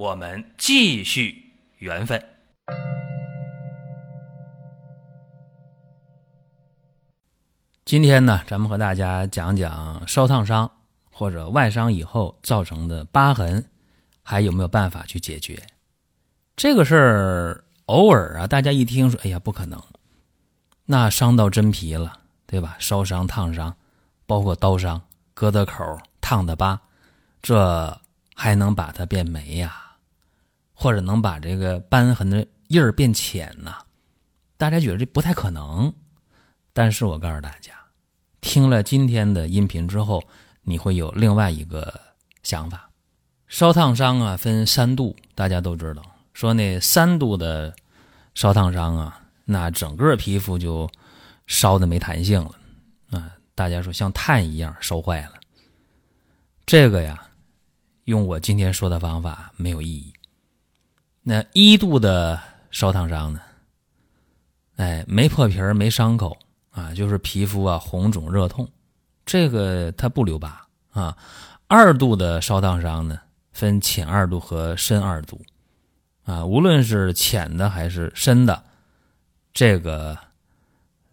我们继续缘分。今天呢，咱们和大家讲讲烧烫伤或者外伤以后造成的疤痕，还有没有办法去解决？这个事儿偶尔啊，大家一听说，哎呀，不可能，那伤到真皮了，对吧？烧伤、烫伤，包括刀伤、割的口、烫的疤，这还能把它变没呀？或者能把这个瘢痕的印儿变浅呢？大家觉得这不太可能，但是我告诉大家。听了今天的音频之后，你会有另外一个想法。烧烫伤啊，分三度，大家都知道。说那三度的烧烫伤啊，那整个皮肤就烧的没弹性了啊。大家说像炭一样烧坏了。这个呀，用我今天说的方法没有意义。那一度的烧烫伤呢？哎，没破皮儿，没伤口。啊，就是皮肤啊红肿热痛，这个它不留疤啊。二度的烧烫伤呢，分浅二度和深二度，啊，无论是浅的还是深的，这个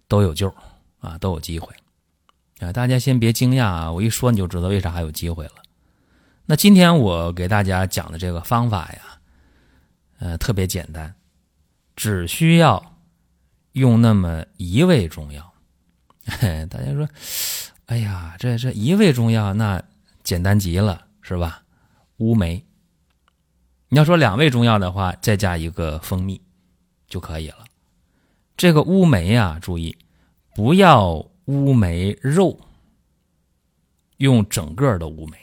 都有救啊，都有机会啊。大家先别惊讶啊，我一说你就知道为啥还有机会了。那今天我给大家讲的这个方法呀，呃，特别简单，只需要。用那么一味中药，大家说，哎呀，这这一味中药那简单极了，是吧？乌梅。你要说两味中药的话，再加一个蜂蜜就可以了。这个乌梅啊，注意不要乌梅肉，用整个的乌梅。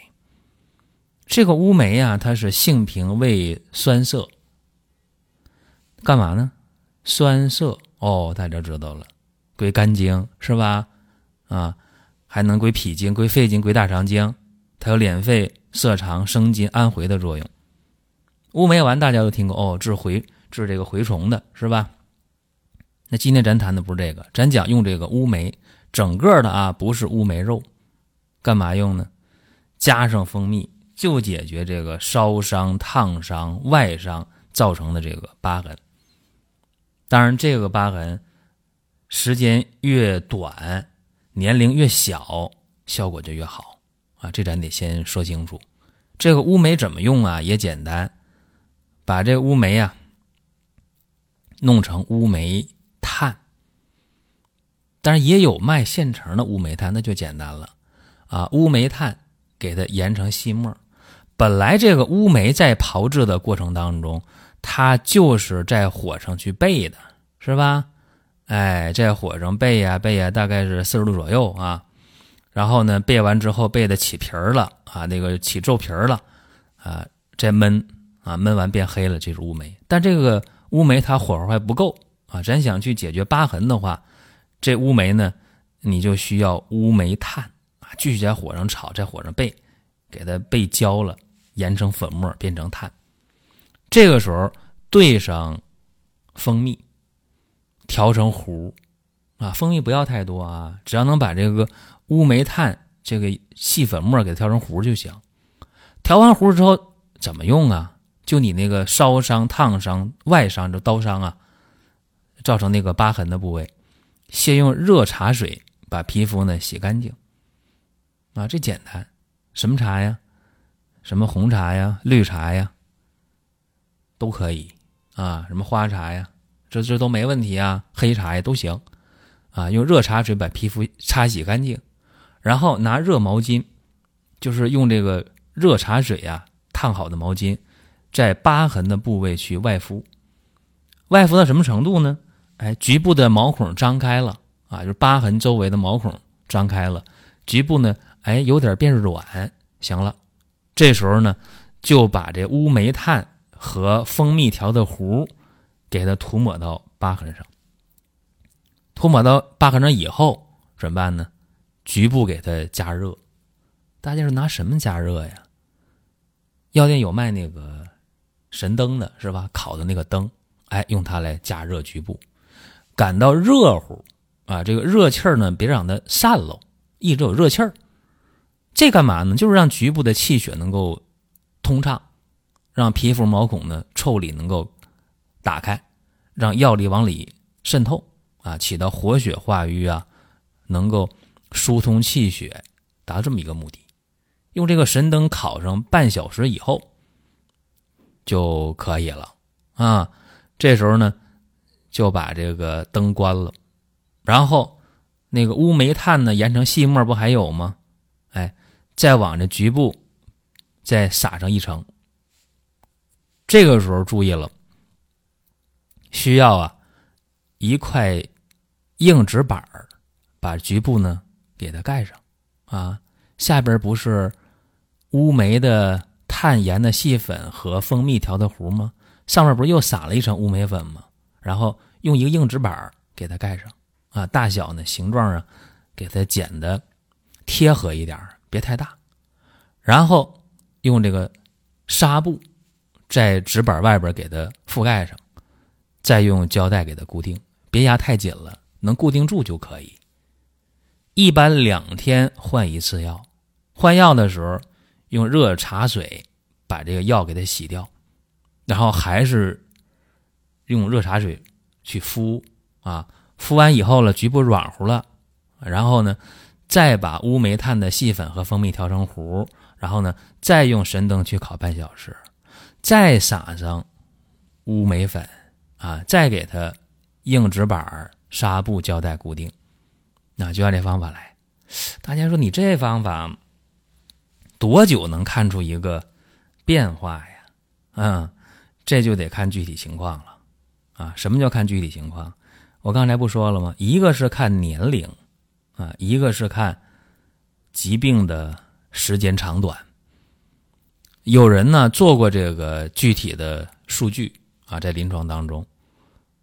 这个乌梅啊，它是性平味酸涩，干嘛呢？酸涩。哦，大家知道了，归肝经是吧？啊，还能归脾经、归肺经、归大肠经，它有敛肺、涩肠、生津、安回的作用。乌梅丸大家都听过哦，治蛔、治这个蛔虫的是吧？那今天咱谈的不是这个，咱讲用这个乌梅，整个的啊，不是乌梅肉，干嘛用呢？加上蜂蜜，就解决这个烧伤、烫伤、外伤造成的这个疤痕。当然，这个疤痕时间越短，年龄越小，效果就越好啊！这咱得先说清楚。这个乌梅怎么用啊？也简单，把这乌梅啊弄成乌梅炭。但是也有卖现成的乌梅炭，那就简单了啊！乌梅炭给它研成细末。本来这个乌梅在炮制的过程当中。它就是在火上去焙的，是吧？哎，在火上焙呀焙呀，大概是四十度左右啊。然后呢，焙完之后焙的起皮儿了啊，那个起皱皮儿了啊，再焖啊，焖完变黑了，这是乌梅。但这个乌梅它火候还不够啊，咱想去解决疤痕的话，这乌梅呢，你就需要乌梅炭啊，继续在火上炒，在火上焙，给它焙焦了，研成粉末，变成炭。这个时候兑上蜂蜜，调成糊啊，蜂蜜不要太多啊，只要能把这个乌梅炭这个细粉末给它调成糊就行。调完糊之后怎么用啊？就你那个烧伤、烫伤、外伤，就刀伤啊，造成那个疤痕的部位，先用热茶水把皮肤呢洗干净啊，这简单。什么茶呀？什么红茶呀？绿茶呀？都可以啊，什么花茶呀，这这都没问题啊，黑茶呀都行啊。用热茶水把皮肤擦洗干净，然后拿热毛巾，就是用这个热茶水呀烫好的毛巾，在疤痕的部位去外敷。外敷到什么程度呢？哎，局部的毛孔张开了啊，就是疤痕周围的毛孔张开了，局部呢，哎，有点变软，行了。这时候呢，就把这乌梅炭。和蜂蜜调的糊，给它涂抹到疤痕上。涂抹到疤痕上以后怎么办呢？局部给它加热。大家是拿什么加热呀？药店有卖那个神灯的，是吧？烤的那个灯，哎，用它来加热局部，感到热乎啊！这个热气儿呢，别让它散喽，一直有热气儿。这干嘛呢？就是让局部的气血能够通畅，让皮肤毛孔呢腠理能够打开，让药力往里渗透啊，起到活血化瘀啊，能够疏通气血，达到这么一个目的。用这个神灯烤上半小时以后就可以了啊。这时候呢，就把这个灯关了，然后那个乌梅炭呢研成细末不还有吗？哎，再往这局部再撒上一层。这个时候注意了，需要啊一块硬纸板把局部呢给它盖上啊，下边不是。乌梅的碳盐的细粉和蜂蜜调的糊吗？上面不是又撒了一层乌梅粉吗？然后用一个硬纸板给它盖上啊，大小呢、形状啊，给它剪的贴合一点别太大。然后用这个纱布在纸板外边给它覆盖上，再用胶带给它固定，别压太紧了，能固定住就可以。一般两天换一次药，换药的时候。用热茶水把这个药给它洗掉，然后还是用热茶水去敷啊，敷完以后了，局部软乎了，然后呢，再把乌梅炭的细粉和蜂蜜调成糊，然后呢，再用神灯去烤半小时，再撒上乌梅粉啊，再给它硬纸板、纱布、胶带固定，那就按这方法来。大家说你这方法？多久能看出一个变化呀？嗯，这就得看具体情况了啊。什么叫看具体情况？我刚才不说了吗？一个是看年龄啊，一个是看疾病的时间长短。有人呢做过这个具体的数据啊，在临床当中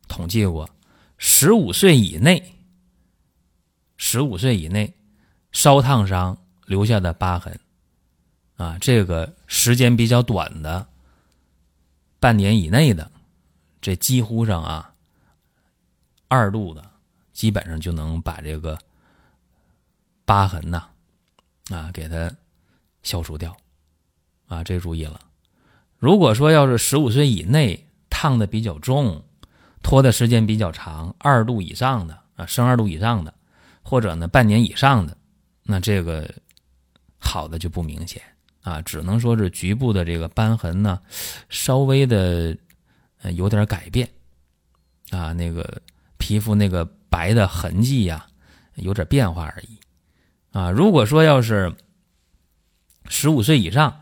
统计过，十五岁以内，十五岁以内烧烫伤留下的疤痕。啊，这个时间比较短的，半年以内的，这几乎上啊，二度的，基本上就能把这个疤痕呐，啊，给它消除掉，啊，这注意了。如果说要是十五岁以内烫的比较重，拖的时间比较长，二度以上的啊，升二度以上的，或者呢半年以上的，那这个好的就不明显。啊，只能说是局部的这个斑痕呢，稍微的有点改变，啊，那个皮肤那个白的痕迹呀，有点变化而已。啊，如果说要是十五岁以上，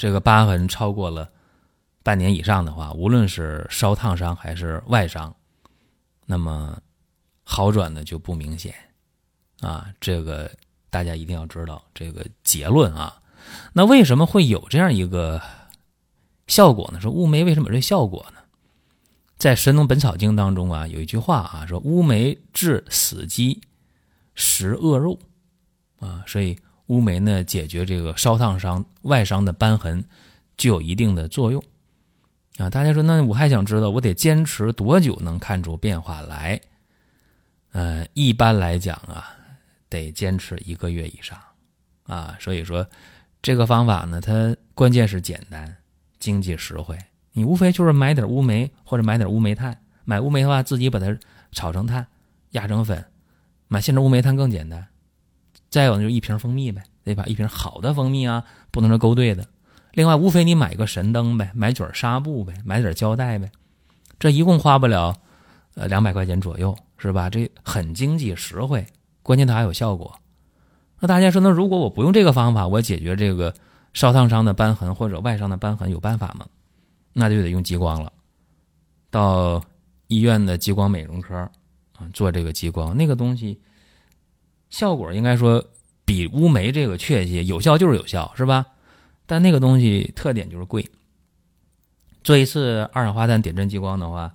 这个疤痕超过了半年以上的话，无论是烧烫伤还是外伤，那么好转的就不明显。啊，这个大家一定要知道这个结论啊。那为什么会有这样一个效果呢？说乌梅为什么有这效果呢？在《神农本草经》当中啊，有一句话啊，说乌梅治死鸡，食恶肉啊，所以乌梅呢解决这个烧烫伤、外伤的瘢痕，具有一定的作用啊。大家说，那我还想知道，我得坚持多久能看出变化来？呃，一般来讲啊，得坚持一个月以上啊。所以说。这个方法呢，它关键是简单、经济实惠。你无非就是买点乌梅或者买点乌梅炭。买乌梅的话，自己把它炒成炭、压成粉；买现成乌梅炭更简单。再有呢就是一瓶蜂蜜呗，对吧一瓶好的蜂蜜啊，不能是勾兑的。另外，无非你买个神灯呗，买卷纱布呗，买点胶带呗。这一共花不了呃两百块钱左右，是吧？这很经济实惠，关键它还有效果。那大家说，那如果我不用这个方法，我解决这个烧烫伤的瘢痕或者外伤的瘢痕有办法吗？那就得用激光了。到医院的激光美容科啊做这个激光，那个东西效果应该说比乌梅这个确切，有效就是有效，是吧？但那个东西特点就是贵，做一次二氧化碳点阵激光的话，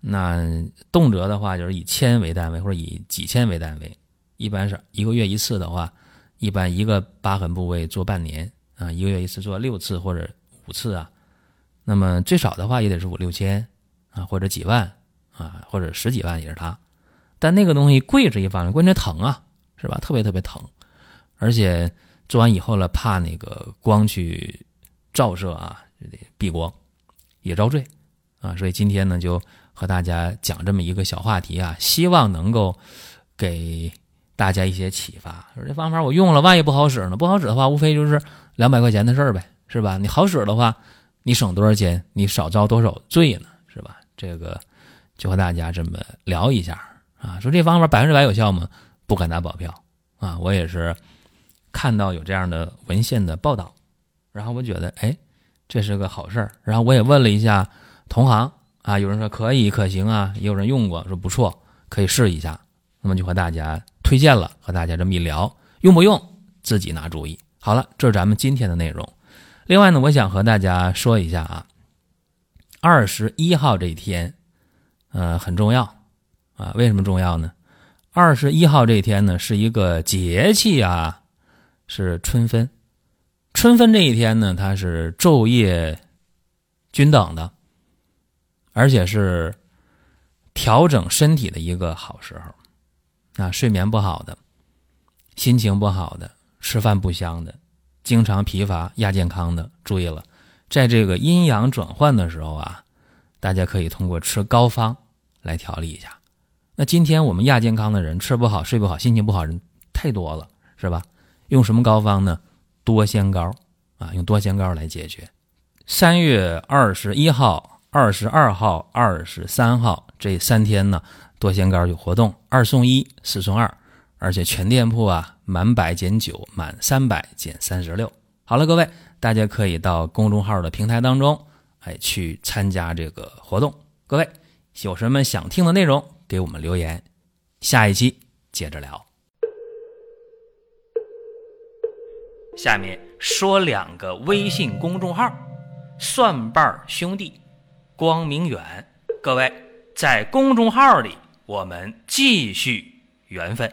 那动辄的话就是以千为单位或者以几千为单位，一般是一个月一次的话，一般一个疤痕部位做半年啊，一个月一次做六次或者五次啊，那么最少的话也得是五六千啊，或者几万啊，或者十几万也是它。但那个东西贵是一方面，关键疼啊，是吧？特别特别疼，而且做完以后了，怕那个光去照射啊，就得避光。也遭罪，啊，所以今天呢，就和大家讲这么一个小话题啊，希望能够给大家一些启发。说这方法我用了，万一不好使呢？不好使的话，无非就是两百块钱的事儿呗，是吧？你好使的话，你省多少钱？你少遭多少罪呢？是吧？这个就和大家这么聊一下啊。说这方法百分之百有效吗？不敢打保票啊。我也是看到有这样的文献的报道，然后我觉得，哎。这是个好事儿，然后我也问了一下同行啊，有人说可以可行啊，也有人用过说不错，可以试一下。那么就和大家推荐了，和大家这么一聊，用不用自己拿主意。好了，这是咱们今天的内容。另外呢，我想和大家说一下啊，二十一号这一天，呃，很重要啊。为什么重要呢？二十一号这一天呢，是一个节气啊，是春分。春分这一天呢，它是昼夜均等的，而且是调整身体的一个好时候。啊，睡眠不好的、心情不好的、吃饭不香的、经常疲乏、亚健康的，注意了，在这个阴阳转换的时候啊，大家可以通过吃膏方来调理一下。那今天我们亚健康的人，吃不好、睡不好、心情不好人太多了，是吧？用什么膏方呢？多仙膏啊，用多仙膏来解决。三月二十一号、二十二号、二十三号这三天呢，多仙膏有活动，二送一，四送二，而且全店铺啊，满百减九，满三百减三十六。好了，各位，大家可以到公众号的平台当中，哎，去参加这个活动。各位有什么想听的内容，给我们留言，下一期接着聊。下面说两个微信公众号：蒜瓣兄弟、光明远。各位在公众号里，我们继续缘分。